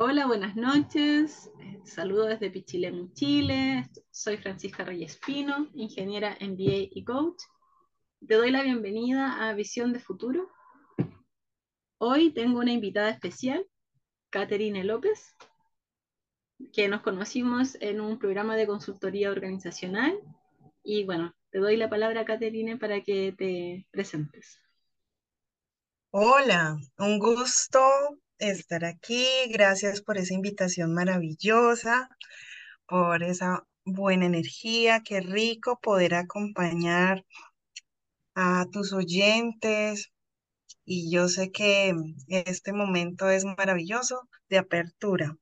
Hola, buenas noches. Saludo desde Pichilemu, Chile. Soy Francisca Reyes Pino, ingeniera MBA y coach. Te doy la bienvenida a Visión de Futuro. Hoy tengo una invitada especial, Caterine López, que nos conocimos en un programa de consultoría organizacional. Y bueno, te doy la palabra, Caterine, para que te presentes. Hola, un gusto estar aquí. Gracias por esa invitación maravillosa, por esa buena energía. Qué rico poder acompañar a tus oyentes. Y yo sé que este momento es maravilloso de apertura.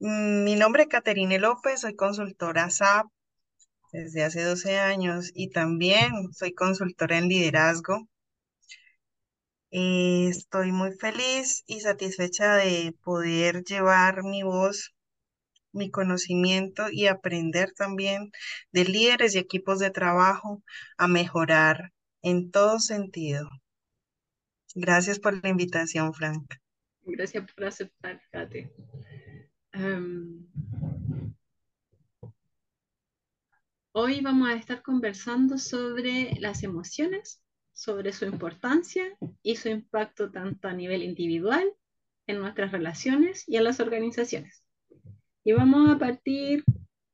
Mm, Mi nombre es Caterine López, soy consultora SAP desde hace 12 años y también soy consultora en liderazgo. Eh, estoy muy feliz y satisfecha de poder llevar mi voz, mi conocimiento y aprender también de líderes y equipos de trabajo a mejorar en todo sentido. Gracias por la invitación, Frank. Gracias por aceptar, Kate. Em, hoy vamos a estar conversando sobre las emociones, sobre su importancia y su impacto tanto a nivel individual, en nuestras relaciones y en las organizaciones. Y vamos a partir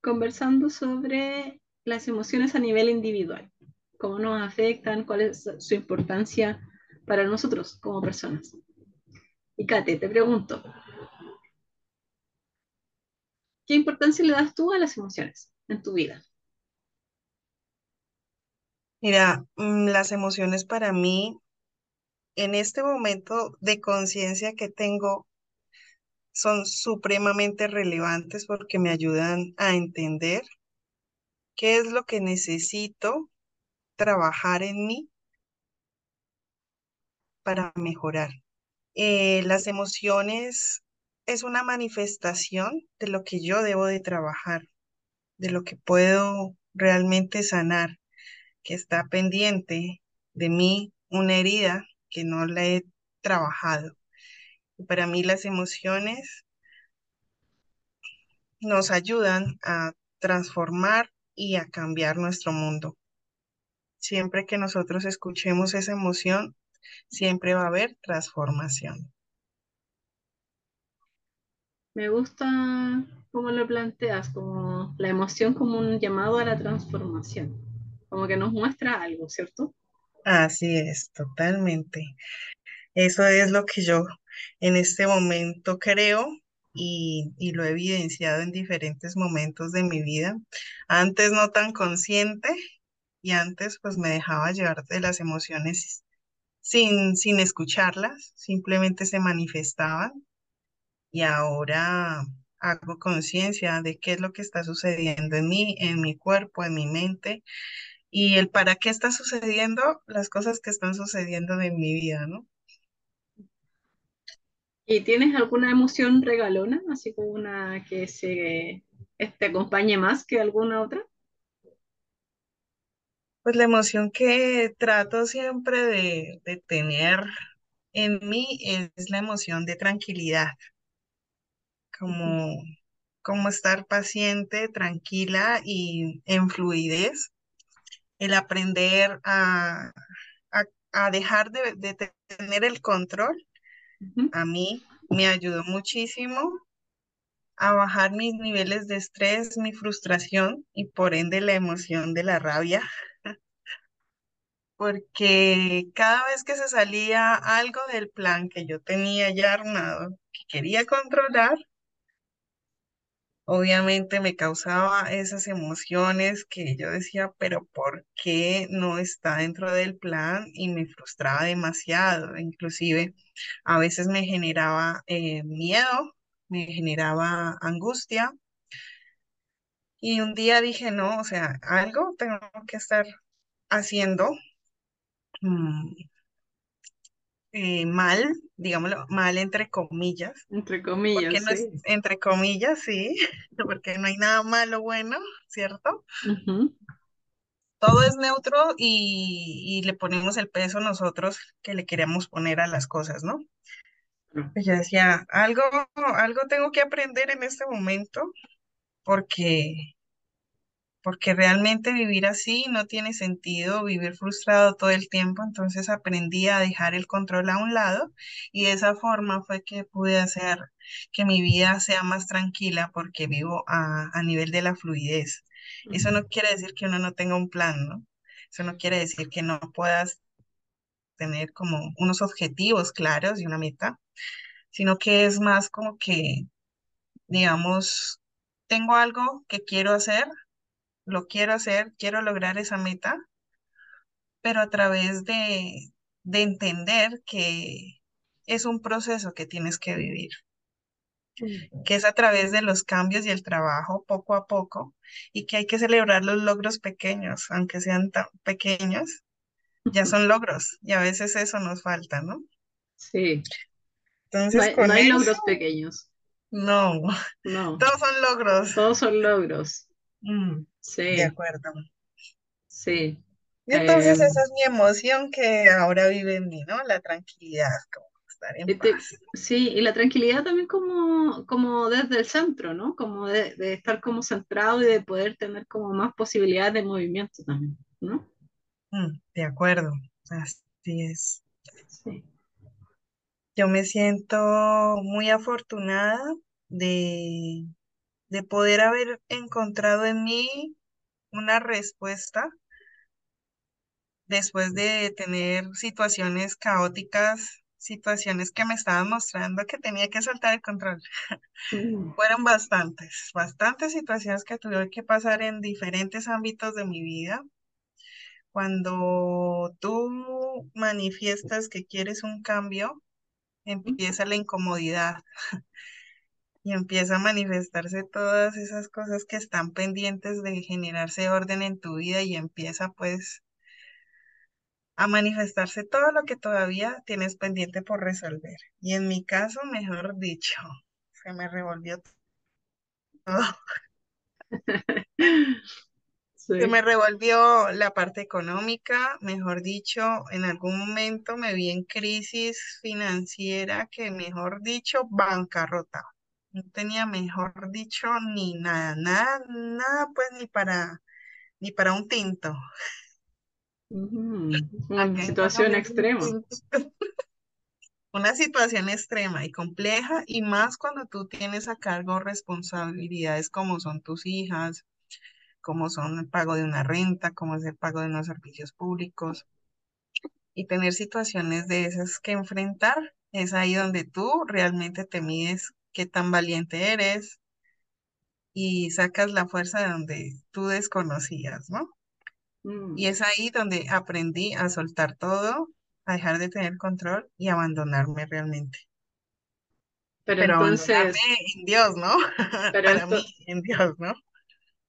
conversando sobre las emociones a nivel individual, cómo nos afectan, cuál es su importancia para nosotros como personas. Y Kate, te pregunto, ¿qué importancia le das tú a las emociones en tu vida? Mira, mm, las emociones para mí en este momento de conciencia que tengo son supremamente relevantes porque me ayudan a entender qué es lo que necesito trabajar en mí para mejorar. Eh, las emociones es una manifestación de lo que yo debo de trabajar, de lo que puedo realmente sanar, que está pendiente de mí una herida que no la he trabajado. Para mí las emociones nos ayudan a transformar y a cambiar nuestro mundo. Siempre que nosotros escuchemos esa emoción, siempre va a haber transformación. Me gusta cómo lo planteas, como la emoción como un llamado a la transformación, como que nos muestra algo, ¿cierto? Así es, totalmente. Eso es lo que yo en este momento creo y, y lo he evidenciado en diferentes momentos de mi vida. Antes no tan consciente y antes pues me dejaba llevar de las emociones sin, sin escucharlas, simplemente se manifestaban y ahora hago conciencia de qué es lo que está sucediendo en mí, en mi cuerpo, en mi mente y el para qué está sucediendo las cosas que están sucediendo en mi vida, ¿no? ¿Y tienes alguna emoción regalona, así como una que se te acompañe más que alguna otra? Pues la emoción que trato siempre de, de tener en mí es la emoción de tranquilidad, como, como estar paciente, tranquila y en fluidez, el aprender a, a, a dejar de, de tener el control, a mí me ayudó muchísimo a bajar mis niveles de estrés, mi frustración y por ende la emoción de la rabia. porque cada vez que se salía algo del plan que yo tenía ya armado, que quería controlar, obviamente me causaba esas emociones que yo decía, pero ¿por qué no está dentro del plan? Y me frustraba demasiado, inclusive a veces me generaba eh, miedo, me generaba angustia. Y un día dije, no, o sea, algo tengo que estar haciendo. mm, eh, mal, digámoslo, mal entre comillas, Entre comillas, no es entre comillas, sí, porque no hay nada malo bueno, ¿cierto? Todo es neutro y, y le ponemos el peso nosotros que le queremos poner a las cosas, ¿no? Yo decía, algo, algo tengo que aprender en este momento porque porque realmente vivir así no tiene sentido, vivir frustrado todo el tiempo, entonces aprendí a dejar el control a un lado y de esa forma fue que pude hacer que mi vida sea más tranquila porque vivo a, a nivel de la fluidez. Eso no quiere decir que uno no tenga un plan, ¿no? Eso no quiere decir que no puedas tener como unos objetivos claros y una meta, sino que es más como que, digamos, tengo algo que quiero hacer, lo quiero hacer, quiero lograr esa meta, pero a través de, de entender que es un proceso que tienes que vivir, que es a través de los cambios y el trabajo poco a poco, y que hay que celebrar los logros pequeños, aunque sean tan pequeños, ya son logros, y a veces eso nos falta, ¿no? Sí, no Entonces hay, no con hay eso, logros pequeños, no, no, todos son logros. todos son logros. Mm, de Sí, acuerdo. sí. Y entonces Em, esa es mi emoción que ahora vive en mí, ¿no? La tranquilidad, como estar en y te- paz. sí, y la tranquilidad también como, como desde el centro, ¿no? Como de, de estar como centrado y de poder tener como más posibilidades de movimiento también, ¿no? Mm, de acuerdo, así es. Sí. Yo me siento muy afortunada de, de poder haber encontrado en mí una respuesta después de tener situaciones caóticas, situaciones que me estaban mostrando que tenía que soltar el control. Fueron bastantes, bastantes situaciones que tuve que pasar en diferentes ámbitos de mi vida. Cuando tú manifiestas que quieres un cambio, empieza la incomodidad y empieza a manifestarse todas esas cosas que están pendientes de generarse orden en tu vida y empieza pues a manifestarse todo lo que todavía tienes pendiente por resolver. Y en mi caso, mejor dicho, se me revolvió todo. Se me revolvió la parte económica, mejor dicho, en algún momento me vi en crisis financiera que, mejor dicho, bancarrota. No tenía, mejor dicho, ni nada, nada, nada, pues ni para, ni para un tinto. Una situación un extrema. Una situación extrema y compleja, y más cuando tú tienes a cargo responsabilidades como son tus hijas, como son el pago de una renta, como es el pago de unos servicios públicos, y tener situaciones de esas que enfrentar, es ahí donde tú realmente te mides qué tan valiente eres y sacas la fuerza de donde tú desconocías, ¿no? Y Mm. es ahí donde aprendí a soltar todo, a dejar de tener control y abandonarme realmente. Pero Pero entonces, en Dios, ¿no? pero Para mí, en Dios, ¿no?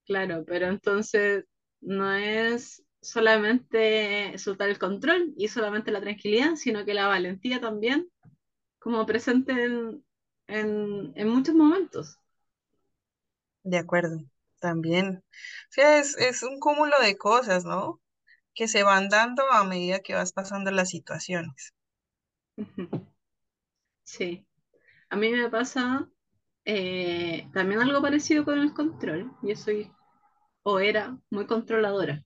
claro, pero entonces no es solamente soltar el control y solamente la tranquilidad, sino que la valentía también, como presente en, en, en muchos momentos. De acuerdo, también. Sí, es, es un cúmulo de cosas, ¿no? Que se van dando a medida que vas pasando las situaciones. Sí, a mí me pasa eh, también algo parecido con el control. Yo soy o era muy controladora.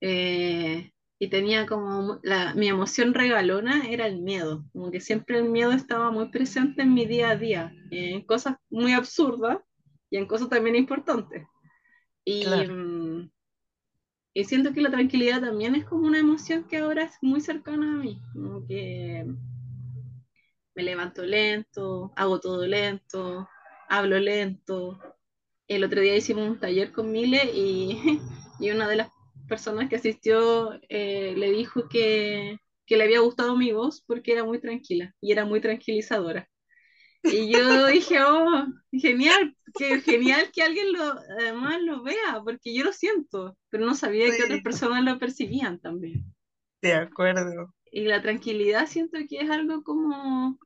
Eh, y tenía como la, mi emoción regalona era el miedo, como que siempre el miedo estaba muy presente en mi día a día, en cosas muy absurdas y en cosas también importantes. Y, Claro, mm, y siento que la tranquilidad también es como una emoción que ahora es muy cercana a mí, como que me levanto lento, hago todo lento, hablo lento, el otro día hicimos un taller con Mile y, y una de las personas que asistió eh, le dijo que, que le había gustado mi voz porque era muy tranquila y era muy tranquilizadora. Y yo dije, oh, genial, que genial que alguien lo, además lo vea, porque yo lo siento, pero no sabía que otras personas lo percibían también. de acuerdo. Y la tranquilidad siento que es algo como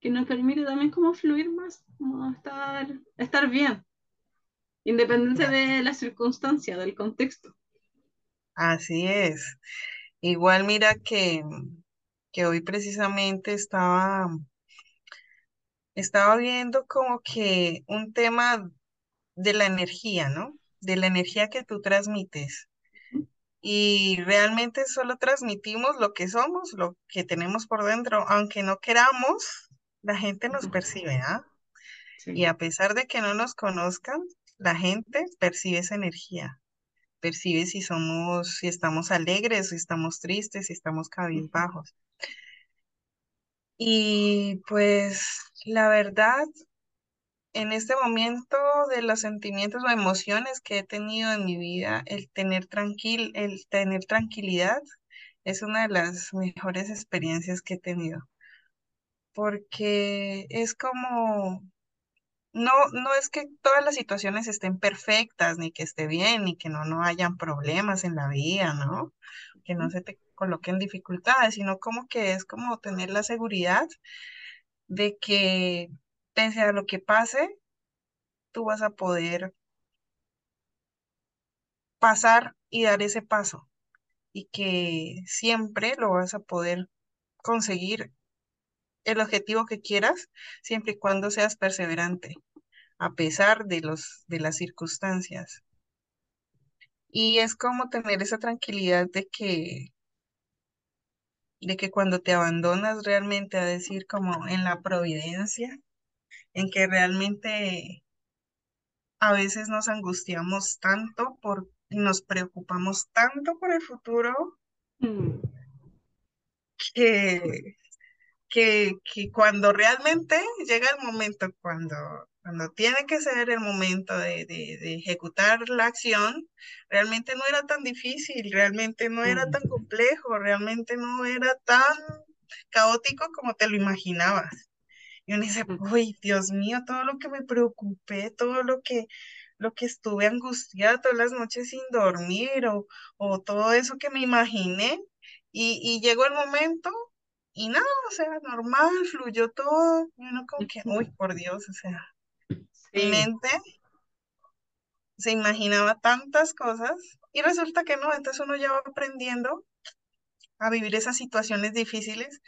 que nos permite también como fluir más, como estar, estar bien. de independiente de la circunstancia, del contexto. Así es. Igual mira que, que hoy precisamente estaba estaba viendo como que un tema de la energía, ¿no? De la energía que tú transmites. Y realmente solo transmitimos lo que somos, lo que tenemos por dentro, aunque no queramos, la gente nos percibe, ¿ah? Y Sí. a pesar de que no nos conozcan, la gente percibe esa energía, percibe si somos, si estamos alegres, si estamos tristes, si estamos cabizbajos. Y pues la verdad, en este momento de los sentimientos o emociones que he tenido en mi vida, el tener tranquil, el tener tranquilidad es una de las mejores experiencias que he tenido, porque es como No, no es que todas las situaciones estén perfectas, ni que esté bien, ni que no, no hayan problemas en la vida, ¿no? Que no se te coloquen dificultades, sino como que es como tener la seguridad de que pese a lo que pase, tú vas a poder pasar y dar ese paso y que siempre lo vas a poder conseguir el objetivo que quieras, siempre y cuando seas perseverante, a pesar de los, de las circunstancias. Y es como tener esa tranquilidad de que, de que cuando te abandonas realmente a decir como en la providencia, en que realmente a veces nos angustiamos tanto por, nos preocupamos tanto por el futuro Mm, que, que, que cuando realmente llega el momento, cuando, cuando tiene que ser el momento de, de, de ejecutar la acción, realmente no era tan difícil, realmente no era tan complejo, realmente no era tan caótico como te lo imaginabas. Y uno dice, uy, Dios mío, todo lo que me preocupé, todo lo que, lo que estuve angustiada todas las noches sin dormir o, o todo eso que me imaginé. Y, y llegó el momento y nada, o sea, normal, fluyó todo. Y uno como que, uy, por Dios, o sea, mi mente se imaginaba tantas cosas y resulta que no, entonces uno ya va aprendiendo a vivir esas situaciones difíciles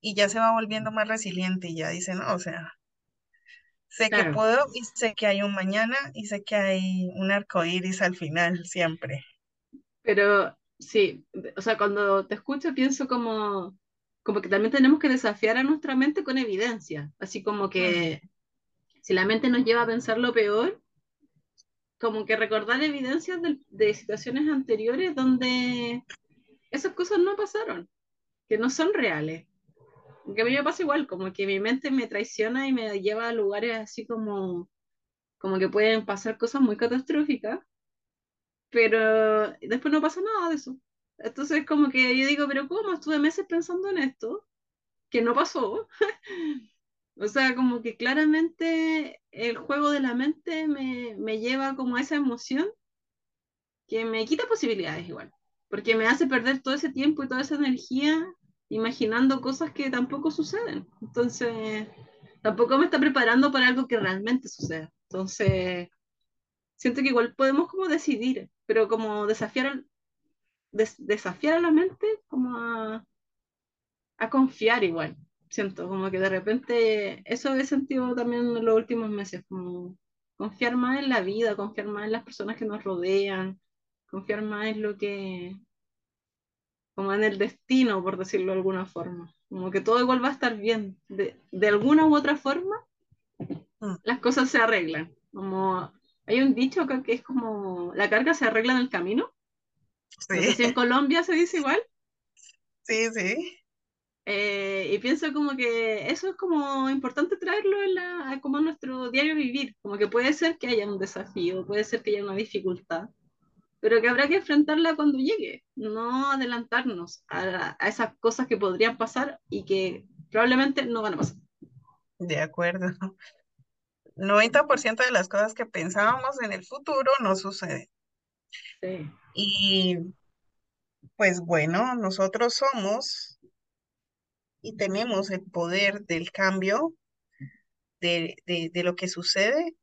y ya se va volviendo más resiliente y ya dice, no, o sea, sé que puedo y sé que hay un mañana y sé que hay un arco iris al final siempre. Pero sí, o sea, cuando te escucho pienso como, como que también tenemos que desafiar a nuestra mente con evidencia, así como que si la mente nos lleva a pensar lo peor, como que recordar evidencias de, de situaciones anteriores donde esas cosas no pasaron, que no son reales. Que a mí me pasa igual, como que mi mente me traiciona y me lleva a lugares así como, como que pueden pasar cosas muy catastróficas pero después no pasa nada de eso. Entonces, como que yo digo, pero ¿cómo? Estuve meses pensando en esto, que no pasó. O sea, como que claramente el juego de la mente me, me lleva como a esa emoción que me quita posibilidades igual, porque me hace perder todo ese tiempo y toda esa energía imaginando cosas que tampoco suceden. Entonces, tampoco me está preparando para algo que realmente suceda. Entonces, siento que igual podemos como decidir, pero como desafiar des- desafiar a la mente como a, a confiar igual. Siento como que de repente eso he sentido también en los últimos meses, como confiar más en la vida, confiar más en las personas que nos rodean, confiar más en lo que, como en el destino, por decirlo de alguna forma. Como que todo igual va a estar bien. De, de alguna u otra forma, mm, las cosas se arreglan. Como hay un dicho que es como la carga se arregla en el camino. No sé Sí, si en Colombia se dice igual. sí, sí, Eh, y pienso como que eso es como importante traerlo en la, como nuestro diario vivir, como que puede ser que haya un desafío, puede ser que haya una dificultad, pero que habrá que enfrentarla cuando llegue, no adelantarnos a, a esas cosas que podrían pasar y que probablemente no van a pasar. de acuerdo. 90% de las cosas que pensábamos en el futuro no suceden. Sí. Y pues bueno, nosotros somos y tenemos el poder del cambio de, de, de lo que sucede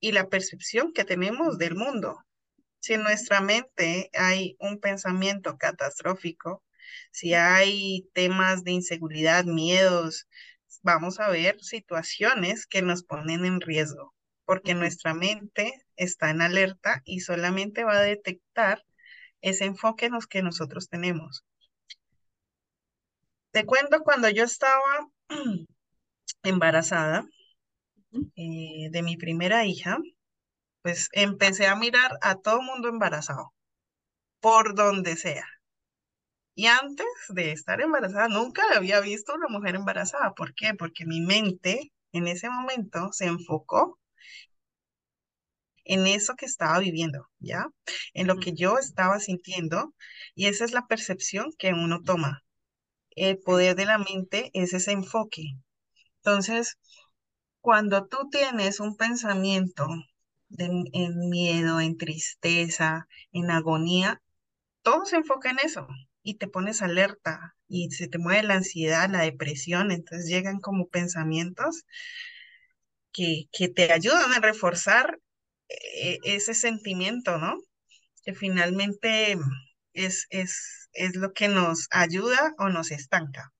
y la percepción que tenemos del mundo. Si en nuestra mente hay un pensamiento catastrófico, si hay temas de inseguridad, miedos, vamos a ver situaciones que nos ponen en riesgo, porque nuestra mente está en alerta y solamente va a detectar ese enfoque en los que nosotros tenemos. Te cuento cuando yo estaba embarazada eh, de mi primera hija, pues empecé a mirar a todo mundo embarazado, por donde sea. Y antes de estar embarazada, nunca había visto una mujer embarazada. ¿Por qué? Porque mi mente en ese momento se enfocó en eso que estaba viviendo, ¿ya? En lo que yo estaba sintiendo. Y esa es la percepción que uno toma. El poder de la mente es ese enfoque. Entonces, cuando tú tienes un pensamiento en miedo, en tristeza, en agonía, todo se enfoca en eso y te pones alerta y se te mueve la ansiedad, la depresión, entonces llegan como pensamientos que, que te ayudan a reforzar ese sentimiento, ¿no? Que finalmente es, es, es lo que nos ayuda o nos estanca.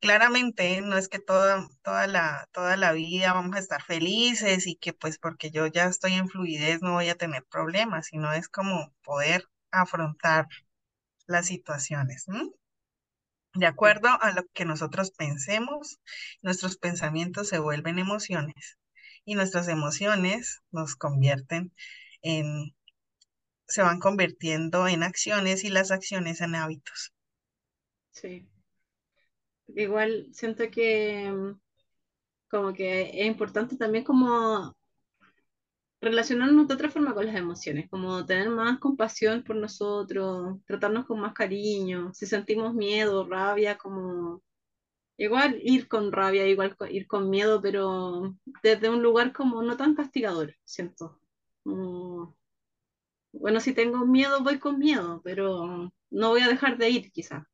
Claramente no es que toda, toda, la, toda la vida vamos a estar felices y que pues porque yo ya estoy en fluidez no voy a tener problemas, sino es como poder afrontar las situaciones. De acuerdo a lo que nosotros pensemos, nuestros pensamientos se vuelven emociones y nuestras emociones nos convierten en, se van convirtiendo en acciones y las acciones en hábitos. Sí. Igual siento que mm, como que es importante también como relacionarnos de otra forma con las emociones, como tener más compasión por nosotros, tratarnos con más cariño, si sentimos miedo, rabia, como igual ir con rabia, igual ir con miedo, pero desde un lugar como no tan castigador, siento. bueno, si tengo miedo, voy con miedo, pero no voy a dejar de ir quizás.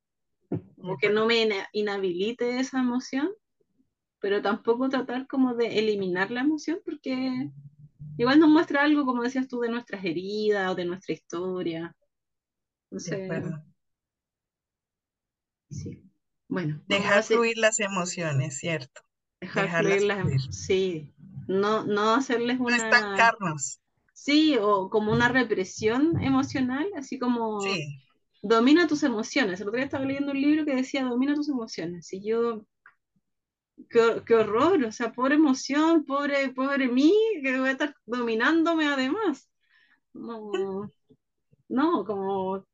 Como que no me inhabilite esa emoción, pero tampoco tratar como de eliminar la emoción porque igual nos muestra algo, como decías tú, de nuestras heridas o de nuestra historia. No sé. Sí. Bueno. Dejar fluir las emociones, ¿cierto? Dejar fluir las emociones. Sí. No, no hacerles una. No estancarnos. Sí, o como una represión emocional, así como. Sí domina tus emociones. El otro día estaba leyendo un libro que decía domina tus emociones. Y yo, qué, horror, o sea, pobre emoción, pobre, pobre mí, que voy a estar dominándome además. No, no, como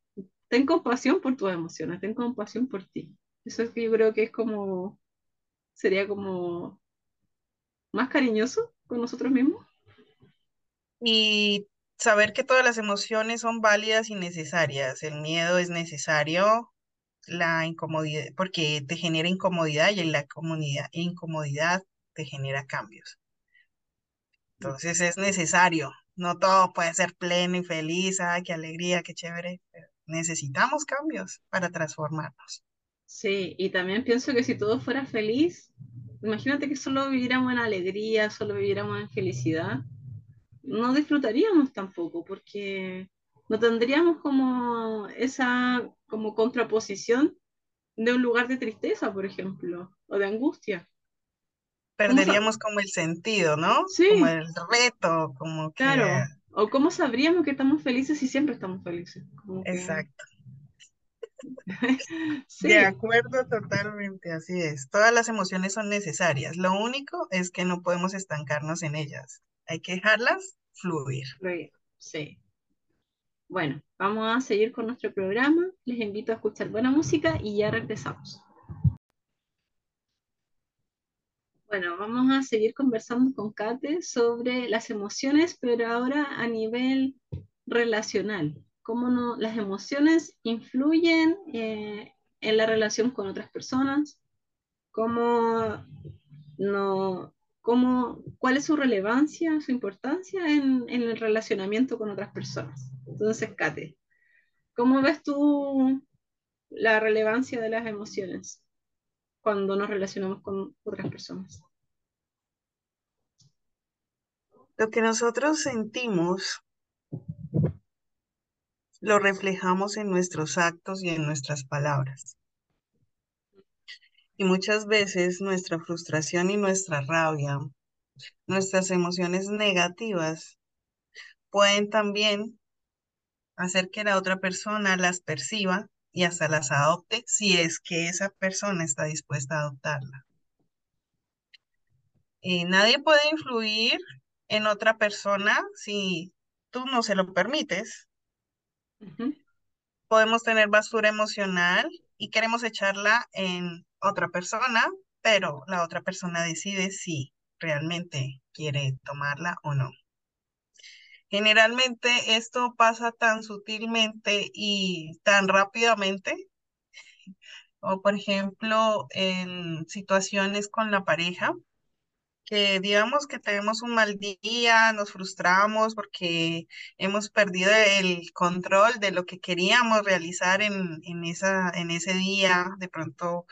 ten compasión por tus emociones, ten compasión por ti. Eso es que yo creo que es como, sería como más cariñoso con nosotros mismos. Y saber que todas las emociones son válidas y necesarias. El miedo es necesario, la incomodidad, porque te genera incomodidad y en la comunidad, incomodidad te genera cambios. Entonces es necesario. No todo puede ser pleno y feliz, ay, qué alegría, qué chévere. necesitamos cambios para transformarnos. Sí, y también pienso que si todo fuera feliz, imagínate que solo viviéramos en alegría, solo viviéramos en felicidad, no disfrutaríamos tampoco, porque no tendríamos como esa como contraposición de un lugar de tristeza, por ejemplo, o de angustia. Perderíamos como el sentido, ¿no? Sí. Como el reto, como que... Claro, o cómo sabríamos que estamos felices si siempre estamos felices. Exacto. De acuerdo, totalmente, así es. Todas las emociones son necesarias. Lo único es que no podemos estancarnos en ellas. Hay que dejarlas fluir. Sí. Bueno, vamos a seguir con nuestro programa. Les invito a escuchar buena música y ya regresamos. Bueno, vamos a seguir conversando con Kate sobre las emociones, pero ahora a nivel relacional. Cómo no, las emociones influyen eh, en la relación con otras personas, cómo no, cómo, cuál es su relevancia, su importancia en, el relacionamiento con otras personas. Entonces, Kate, ¿cómo ves tú la relevancia de las emociones cuando nos relacionamos con otras personas? Lo que nosotros sentimos lo reflejamos en nuestros actos y en nuestras palabras. Y muchas veces nuestra frustración y nuestra rabia, nuestras emociones negativas pueden también hacer que la otra persona las perciba y hasta las adopte si es que esa persona está dispuesta a adoptarla. Y nadie puede influir en otra persona si tú no se lo permites. Podemos tener basura emocional y queremos echarla en otra persona, pero la otra persona decide si realmente quiere tomarla o no. Generalmente esto pasa tan sutilmente y tan rápidamente, o por ejemplo en situaciones con la pareja, que digamos que tenemos un mal día, nos frustramos porque hemos perdido el control de lo que queríamos realizar en, en, esa, en ese día, de pronto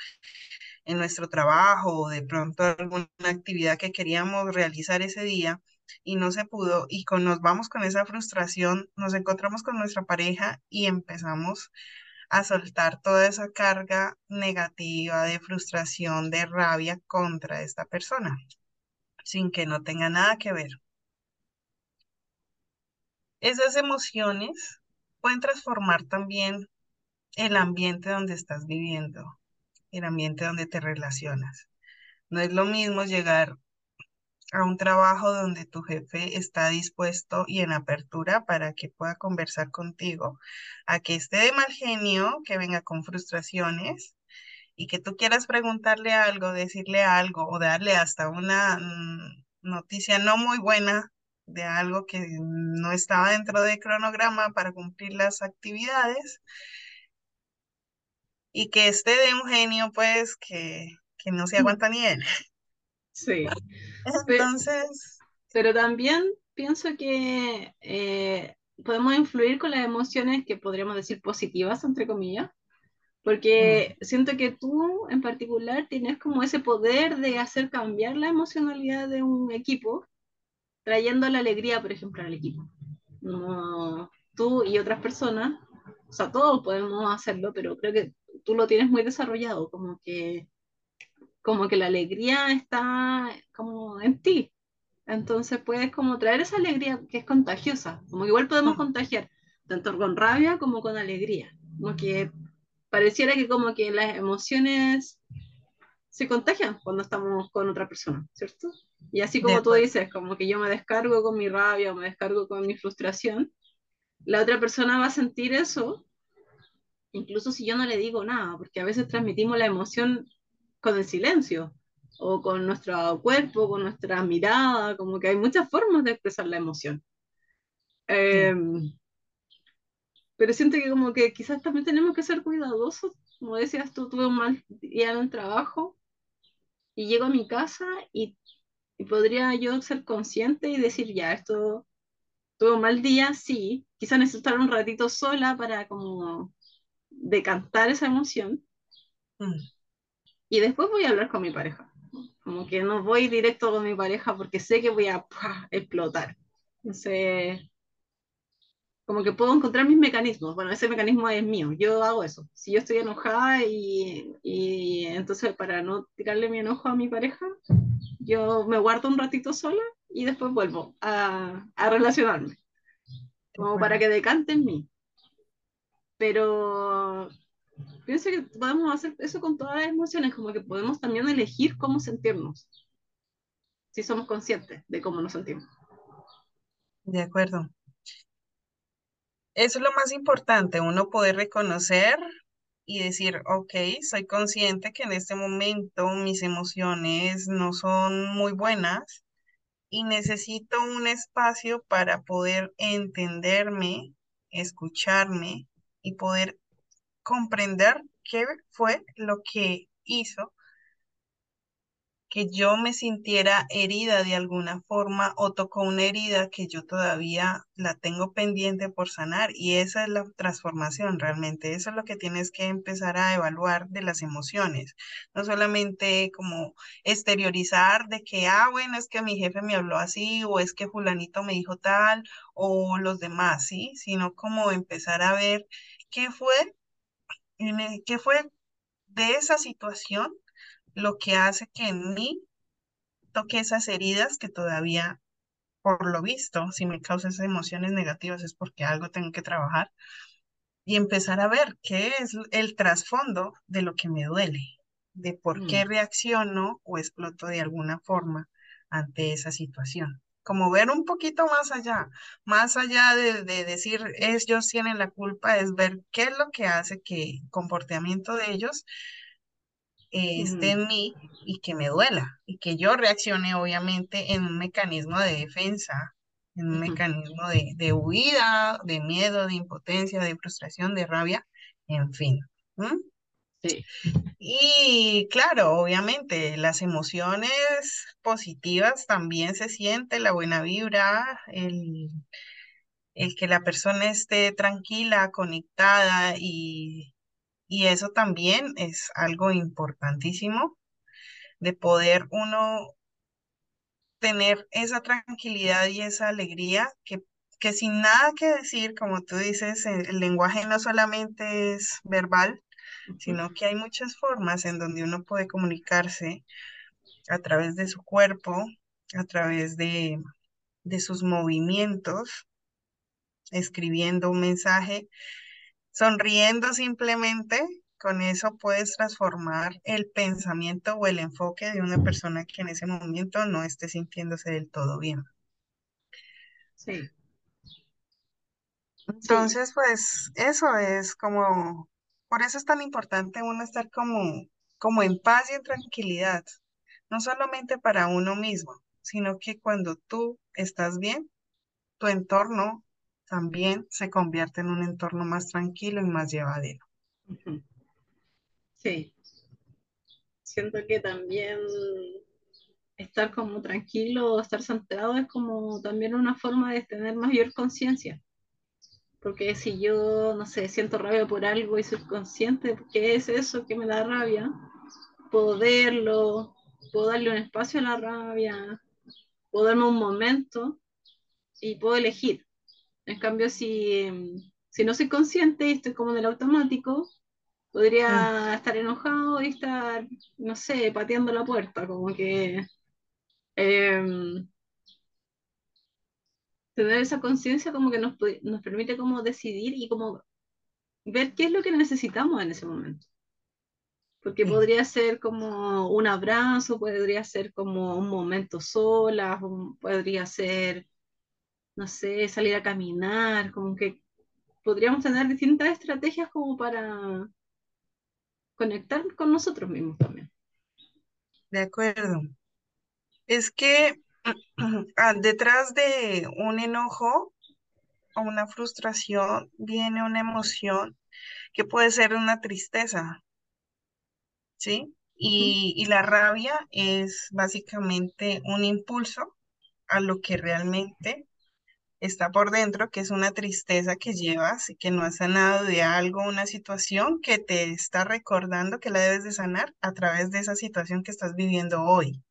en nuestro trabajo de pronto alguna actividad que queríamos realizar ese día y no se pudo y con, nos vamos con esa frustración, nos encontramos con nuestra pareja y empezamos a soltar toda esa carga negativa de frustración, de rabia contra esta persona, sin que no tenga nada que ver. Esas emociones pueden transformar también el ambiente donde estás viviendo, el ambiente donde te relacionas. No es lo mismo llegar a un trabajo donde tu jefe está dispuesto y en apertura para que pueda conversar contigo, a que esté de mal genio, que venga con frustraciones y que tú quieras preguntarle algo, decirle algo o darle hasta una mm, noticia no muy buena de algo que no estaba dentro del cronograma para cumplir las actividades y que esté de un genio pues que, que no se aguanta ni él. Sí. Entonces. Pero, también pienso que eh, podemos influir con las emociones que podríamos decir positivas, entre comillas, porque mm. siento que tú en particular tienes como ese poder de hacer cambiar la emocionalidad de un equipo, trayendo la alegría, por ejemplo, al equipo. tú y otras personas, o sea, todos podemos hacerlo, pero creo que tú lo tienes muy desarrollado, como que como que la alegría está como en ti. Entonces puedes como traer esa alegría que es contagiosa, como que igual podemos contagiar, tanto con rabia como con alegría. Como que pareciera que como que las emociones se contagian cuando estamos con otra persona, ¿cierto? Y así como tú dices, como que yo me descargo con mi rabia o me descargo con mi frustración, la otra persona va a sentir eso, incluso si yo no le digo nada, porque a veces transmitimos la emoción con el silencio o con nuestro cuerpo, con nuestra mirada, como que hay muchas formas de expresar la emoción. Em, pero siento que como que quizás también tenemos que ser cuidadosos, como decías tú, tuve un mal día en el trabajo y llego a mi casa y, y podría yo ser consciente y decir, ya, esto tuve un mal día, sí, quizás necesitar un ratito sola para como decantar esa emoción. Mm y después voy a hablar con mi pareja. Como que no voy directo con mi pareja porque sé que voy a explotar. Entonces, como que puedo encontrar mis mecanismos. Bueno, ese mecanismo es mío. Yo hago eso. Si yo estoy enojada y, y entonces para no tirarle mi enojo a mi pareja, yo me guardo un ratito sola y después vuelvo a, a relacionarme. Como para que decante en mí. Pero pienso que podemos hacer eso con todas las emociones, como que podemos también elegir cómo sentirnos, si somos conscientes de cómo nos sentimos. De acuerdo. Eso es lo más importante, uno poder reconocer y decir, ok, soy consciente que en este momento mis emociones no son muy buenas y necesito un espacio para poder entenderme, escucharme y poder comprender qué fue lo que hizo que yo me sintiera herida de alguna forma o tocó una herida que yo todavía la tengo pendiente por sanar y esa es la transformación realmente, eso es lo que tienes que empezar a evaluar de las emociones, no solamente como exteriorizar de que, ah, bueno, es que mi jefe me habló así o es que fulanito me dijo tal o los demás, ¿sí? Sino como empezar a ver qué fue ¿Qué fue de esa situación lo que hace que en mí toque esas heridas que todavía, por lo visto, si me causa esas emociones negativas es porque algo tengo que trabajar y empezar a ver qué es el trasfondo de lo que me duele, de por qué Mm, reacciono o exploto de alguna forma ante esa situación. Como ver un poquito más allá, más allá de, de decir ellos tienen la culpa, es ver qué es lo que hace que el comportamiento de ellos eh, esté en mí y que me duela y que yo reaccione obviamente en un mecanismo de defensa, en un mecanismo de, de huida, de miedo, de impotencia, de frustración, de rabia, en fin. Sí, Y claro, obviamente las emociones positivas también se siente, la buena vibra, el, el que la persona esté tranquila, conectada y, y eso también es algo importantísimo de poder uno tener esa tranquilidad y esa alegría que, que sin nada que decir, como tú dices, el, el lenguaje no solamente es verbal, sino que hay muchas formas en donde uno puede comunicarse a través de su cuerpo, a través de, de sus movimientos, escribiendo un mensaje, sonriendo simplemente. Con eso puedes transformar el pensamiento o el enfoque de una persona que en ese momento no esté sintiéndose del todo bien. sí, sí, Entonces, pues eso es como, por eso es tan importante uno estar como, como en paz y en tranquilidad, no solamente para uno mismo, sino que cuando tú estás bien, tu entorno también se convierte en un entorno más tranquilo y más llevadero. Sí. Siento que también estar como tranquilo, estar centrado es como también una forma de tener mayor conciencia. Porque si yo, no sé, siento rabia por algo y soy consciente qué es eso que me da rabia, puedo verlo, puedo darle un espacio a la rabia, puedo darme un momento y puedo elegir. En cambio, si, si no soy consciente y estoy como en el automático, podría estar enojado y estar, no sé, pateando la puerta, como que eh, tener esa conciencia como que nos, nos permite como decidir y como ver qué es lo que necesitamos en ese momento. Porque sí, podría ser como un abrazo, podría ser como un momento sola, un- podría ser, no sé, salir a caminar, como que podríamos tener distintas estrategias como para conectar con nosotros mismos también. de acuerdo. Es que ah, detrás de un enojo o una frustración viene una emoción que puede ser una tristeza, ¿sí? Y, y la rabia es básicamente un impulso a lo que realmente está por dentro, que es una tristeza que llevas y que no has sanado de algo, una situación que te está recordando que la debes de sanar a través de esa situación que estás viviendo hoy.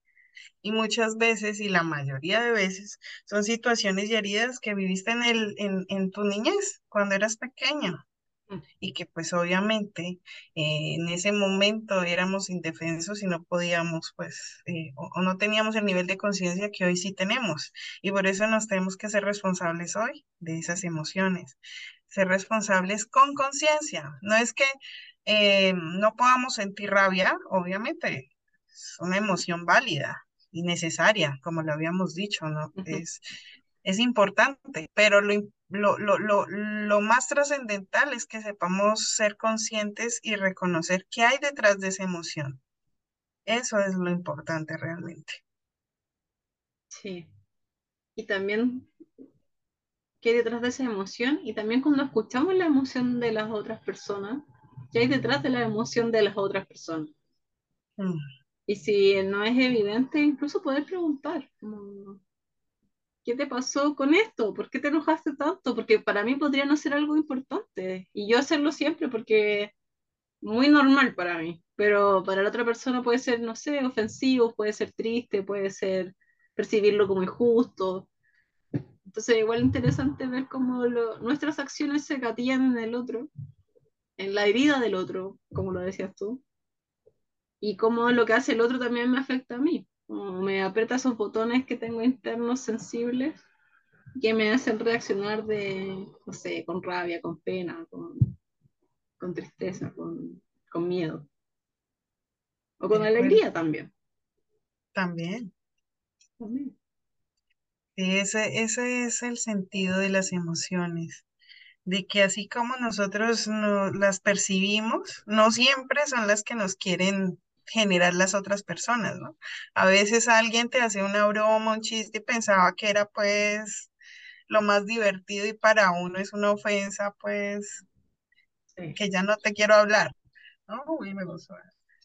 Y muchas veces, y la mayoría de veces, son situaciones y heridas que viviste en el, en, en tu niñez, cuando eras pequeño y que pues obviamente eh, en ese momento éramos indefensos y no podíamos pues eh, o, o no teníamos el nivel de conciencia que hoy sí tenemos y por eso nos tenemos que ser responsables hoy de esas emociones, ser responsables con conciencia, no es que eh, no podamos sentir rabia, obviamente es una emoción válida y necesaria, como lo habíamos dicho, ¿no? Es es importante, pero lo, lo, lo, lo, lo más trascendental es que sepamos ser conscientes y reconocer qué hay detrás de esa emoción. Eso es lo importante realmente. Sí. Y también qué hay detrás de esa emoción y también cuando escuchamos la emoción de las otras personas, qué hay detrás de la emoción de las otras personas. Mm, Y si no es evidente, incluso poder preguntar, como, ¿qué te pasó con esto? ¿Por qué te enojaste tanto? Porque para mí podría no ser algo importante y yo hacerlo siempre porque muy normal para mí, pero para la otra persona puede ser, no sé, ofensivo, puede ser triste, puede ser percibirlo como injusto. Entonces, igual interesante ver cómo lo- nuestras acciones se gatillan en el otro, en la herida del otro, como lo decías tú, y cómo lo que hace el otro también me afecta a mí. Me aprieta esos botones que tengo internos sensibles que me hacen reaccionar de, no sé, con rabia, con pena, con, con tristeza, con, con miedo. O con alegría también. también. también. Sí, ese, ese es el sentido de las emociones, de que así como nosotros no, las percibimos, no siempre son las que nos quieren generar las otras personas, ¿no? A veces alguien te hace una broma, un chiste y pensaba que era pues lo más divertido y para uno es una ofensa, pues Sí, que ya no te quiero hablar. No, uy, me gustó.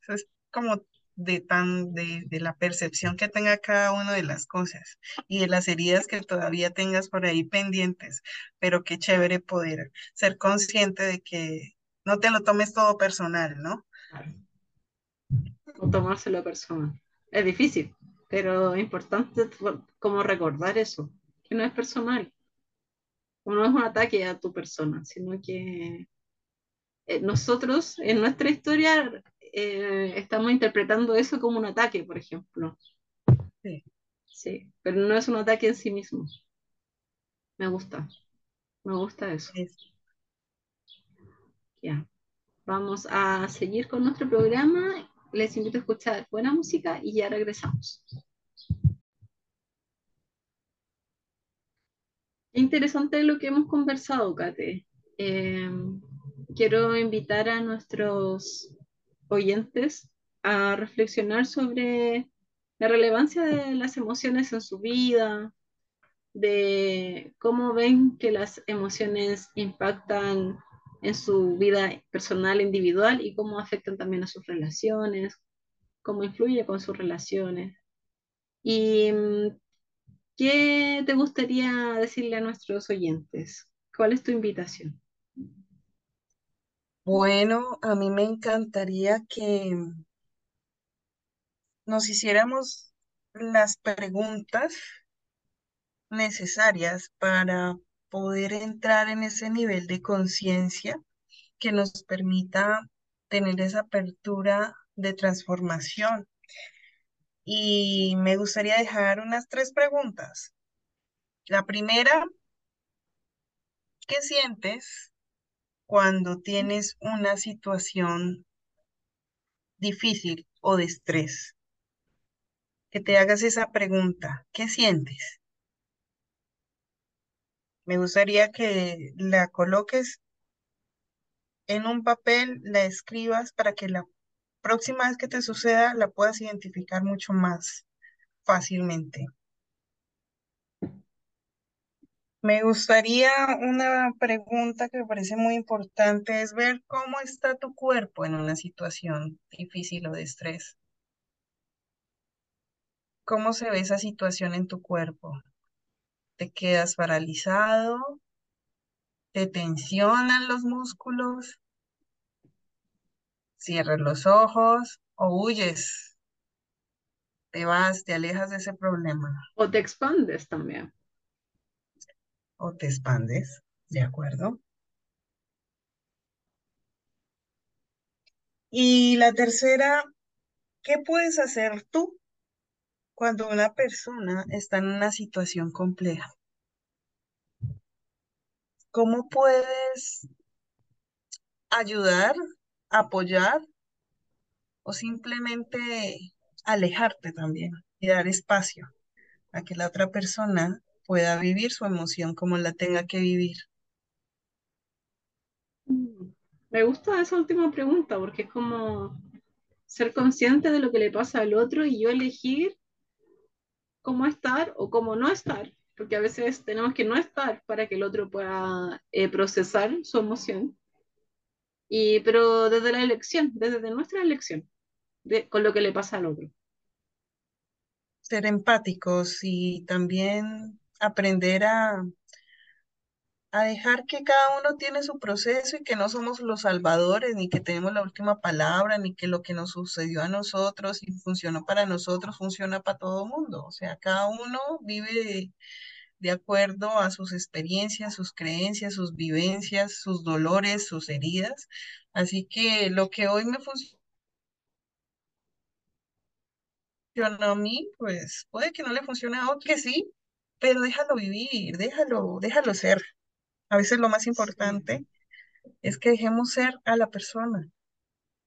Eso es como de tan, de, de la percepción que tenga cada uno de las cosas y de las heridas que todavía tengas por ahí pendientes, pero qué chévere poder ser consciente de que no te lo tomes todo personal, ¿no? claro. No tomárselo personal. Es difícil, pero es importante como recordar eso, que no es personal. No es un ataque a tu persona, sino que eh, nosotros en nuestra historia eh, estamos interpretando eso como un ataque, por ejemplo. Sí, Sí, pero no es un ataque en sí mismo. Me gusta, me gusta eso. es. Ya. Vamos a seguir con nuestro programa. Les invito a escuchar buena música y ya regresamos. Interesante lo que hemos conversado, Kate. Eh, quiero invitar a nuestros oyentes a reflexionar sobre la relevancia de las emociones en su vida, de cómo ven que las emociones impactan en su vida personal, individual y cómo afectan también a sus relaciones, cómo influye con sus relaciones. ¿Y mm, qué te gustaría decirle a nuestros oyentes? ¿Cuál es tu invitación? Bueno, a mí me encantaría que nos hiciéramos las preguntas necesarias para poder entrar en ese nivel de conciencia que nos permita tener esa apertura de transformación. Y me gustaría dejar unas tres preguntas. La primera, ¿qué sientes cuando tienes una situación difícil o de estrés? Que te hagas esa pregunta, ¿qué sientes? Me gustaría que la coloques en un papel, la escribas para que la próxima vez que te suceda la puedas identificar mucho más fácilmente. Me gustaría una pregunta que me parece muy importante, es ver cómo está tu cuerpo en una situación difícil o de estrés. ¿Cómo se ve esa situación en tu cuerpo? ¿Te quedas paralizado? ¿Te tensionan los músculos? ¿Cierras los ojos o huyes? ¿Te vas, te alejas de ese problema O te expandes también. o te expandes? ¿De acuerdo? Y la tercera, ¿qué puedes hacer tú cuando una persona está en una situación compleja? ¿Cómo puedes ayudar, apoyar o simplemente alejarte también y dar espacio a que la otra persona pueda vivir su emoción como la tenga que vivir? Mm. Me gusta esa última pregunta porque es como ser consciente de lo que le pasa al otro y yo elegir cómo estar o cómo no estar, porque a veces tenemos que no estar para que el otro pueda eh, procesar su emoción, y, pero desde la elección, desde nuestra elección, de, con lo que le pasa al otro. Ser empáticos y también aprender a, a dejar que cada uno tiene su proceso y que no somos los salvadores, ni que tenemos la última palabra, ni que lo que nos sucedió a nosotros y funcionó para nosotros funciona para todo el mundo. O sea, cada uno vive de, acuerdo a sus experiencias, sus creencias, sus vivencias, sus dolores, sus heridas. Así que lo que hoy me funciona a mí, pues puede que no le funcione a otro, que sí, pero déjalo vivir, déjalo, déjalo ser. A veces lo más Sí, importante es que dejemos ser a la persona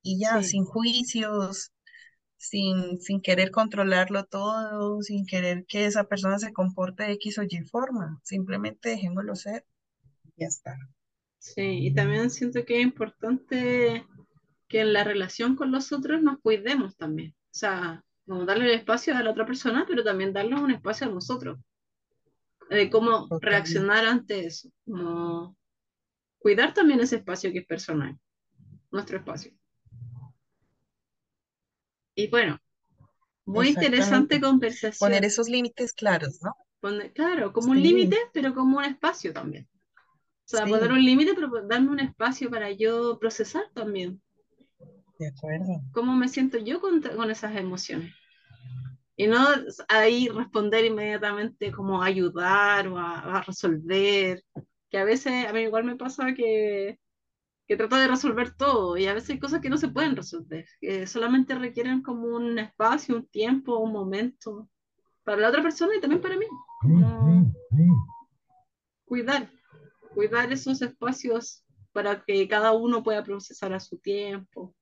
y ya, sí, sin juicios, sin, sin querer controlarlo todo, sin querer que esa persona se comporte de X o Y forma. Simplemente dejémoslo ser y ya está. sí. Y también siento que es importante que en la relación con los otros nos cuidemos también. O sea, como darle el espacio a la otra persona, pero también darle un espacio a nosotros, de cómo reaccionar ante eso, como cuidar también ese espacio que es personal, nuestro espacio. Y bueno, muy interesante Exactamente. Poner conversación. esos límites claros, ¿no? Poner- claro, como un límite, pero como un espacio también. O sea, poner un límite, pero darme un espacio para yo procesar también de acuerdo. cómo me siento yo con, con esas emociones. Y no ahí responder inmediatamente como ayudar o a, a resolver, que a veces a mí igual me pasa que, que trato de resolver todo y a veces hay cosas que no se pueden resolver, que solamente requieren como un espacio, un tiempo, un momento para la otra persona y también para mí. Cuidar, cuidar esos espacios para que cada uno pueda procesar a su tiempo.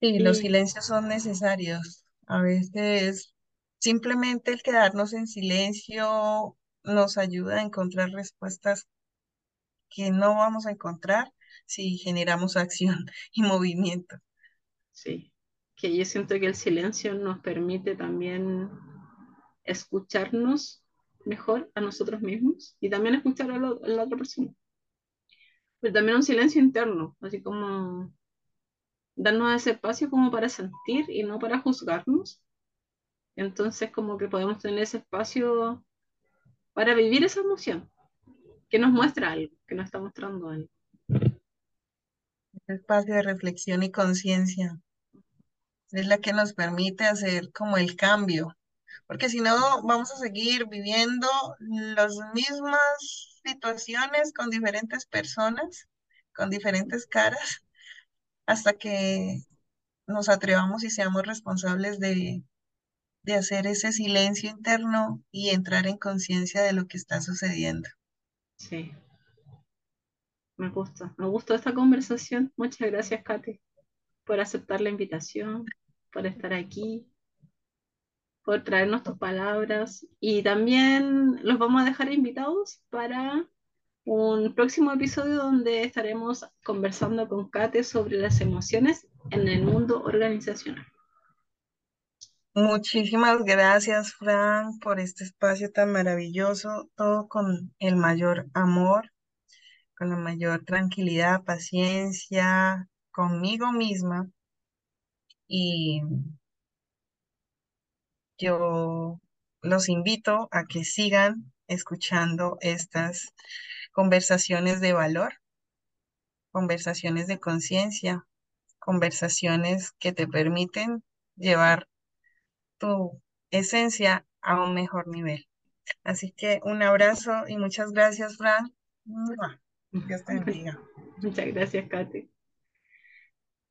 Sí, los silencios son necesarios. A veces simplemente el quedarnos en silencio nos ayuda a encontrar respuestas que no vamos a encontrar si generamos acción y movimiento. sí, que yo siento que el silencio nos permite también escucharnos mejor a nosotros mismos y también escuchar a, la otra persona. Pero también un silencio interno, así como darnos ese espacio como para sentir y no para juzgarnos. Entonces como que podemos tener ese espacio para vivir esa emoción, que nos muestra algo, que nos está mostrando algo. Espacio de reflexión y conciencia es la que nos permite hacer como el cambio, porque si no vamos a seguir viviendo las mismas situaciones con diferentes personas, con diferentes caras, hasta que nos atrevamos y seamos responsables de, de hacer ese silencio interno y entrar en conciencia de lo que está sucediendo. Sí, me gusta, me gustó esta conversación. Muchas gracias, Kate, por aceptar la invitación, por estar aquí por traernos tus palabras y también los vamos a dejar invitados para un próximo episodio donde estaremos conversando con Kate sobre las emociones en el mundo organizacional. Muchísimas gracias, Fran, por este espacio tan maravilloso, todo con el mayor amor, con la mayor tranquilidad, paciencia, conmigo misma. Y yo los invito a que sigan escuchando estas conversaciones de valor, conversaciones de conciencia, conversaciones que te permiten llevar tu esencia a un mejor nivel. Así que un abrazo y muchas gracias, Fran. ¡Mua! Dios te bendiga. Muchas gracias, Kate.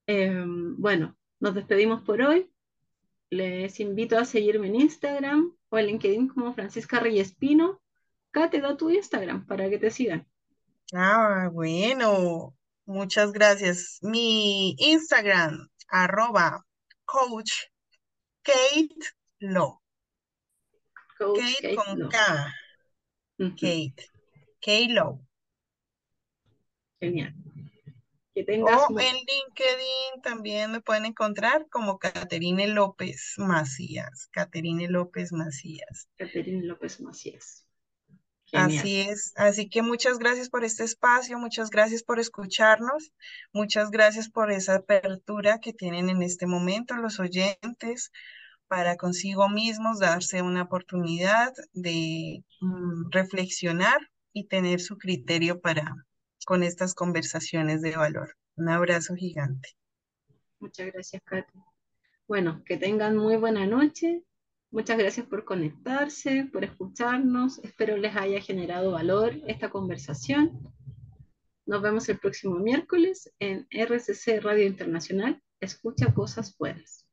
Eh, bueno, nos despedimos por hoy. Les invito a seguirme en Instagram o en LinkedIn como Francisca Reyes Pino. Kate, da tu Instagram para que te sigan. Ah, bueno, muchas gracias. Mi Instagram, arroba coach Kate Lo. Coach Kate Kate con. K, Kate, K Lo. Genial. Que O tengas en LinkedIn también me pueden encontrar como Caterine López Macías. Caterine López Macías. Caterina López Macías. Genial. Así es. Así que muchas gracias por este espacio, muchas gracias por escucharnos, muchas gracias por esa apertura que tienen en este momento los oyentes para consigo mismos darse una oportunidad de mm, reflexionar y tener su criterio para con estas conversaciones de valor. Un abrazo gigante. Muchas gracias, Katy. Bueno, que tengan muy buena noche. Muchas gracias por conectarse, por escucharnos. Espero les haya generado valor esta conversación. Nos vemos el próximo miércoles en RCC Radio Internacional. Escucha cosas buenas.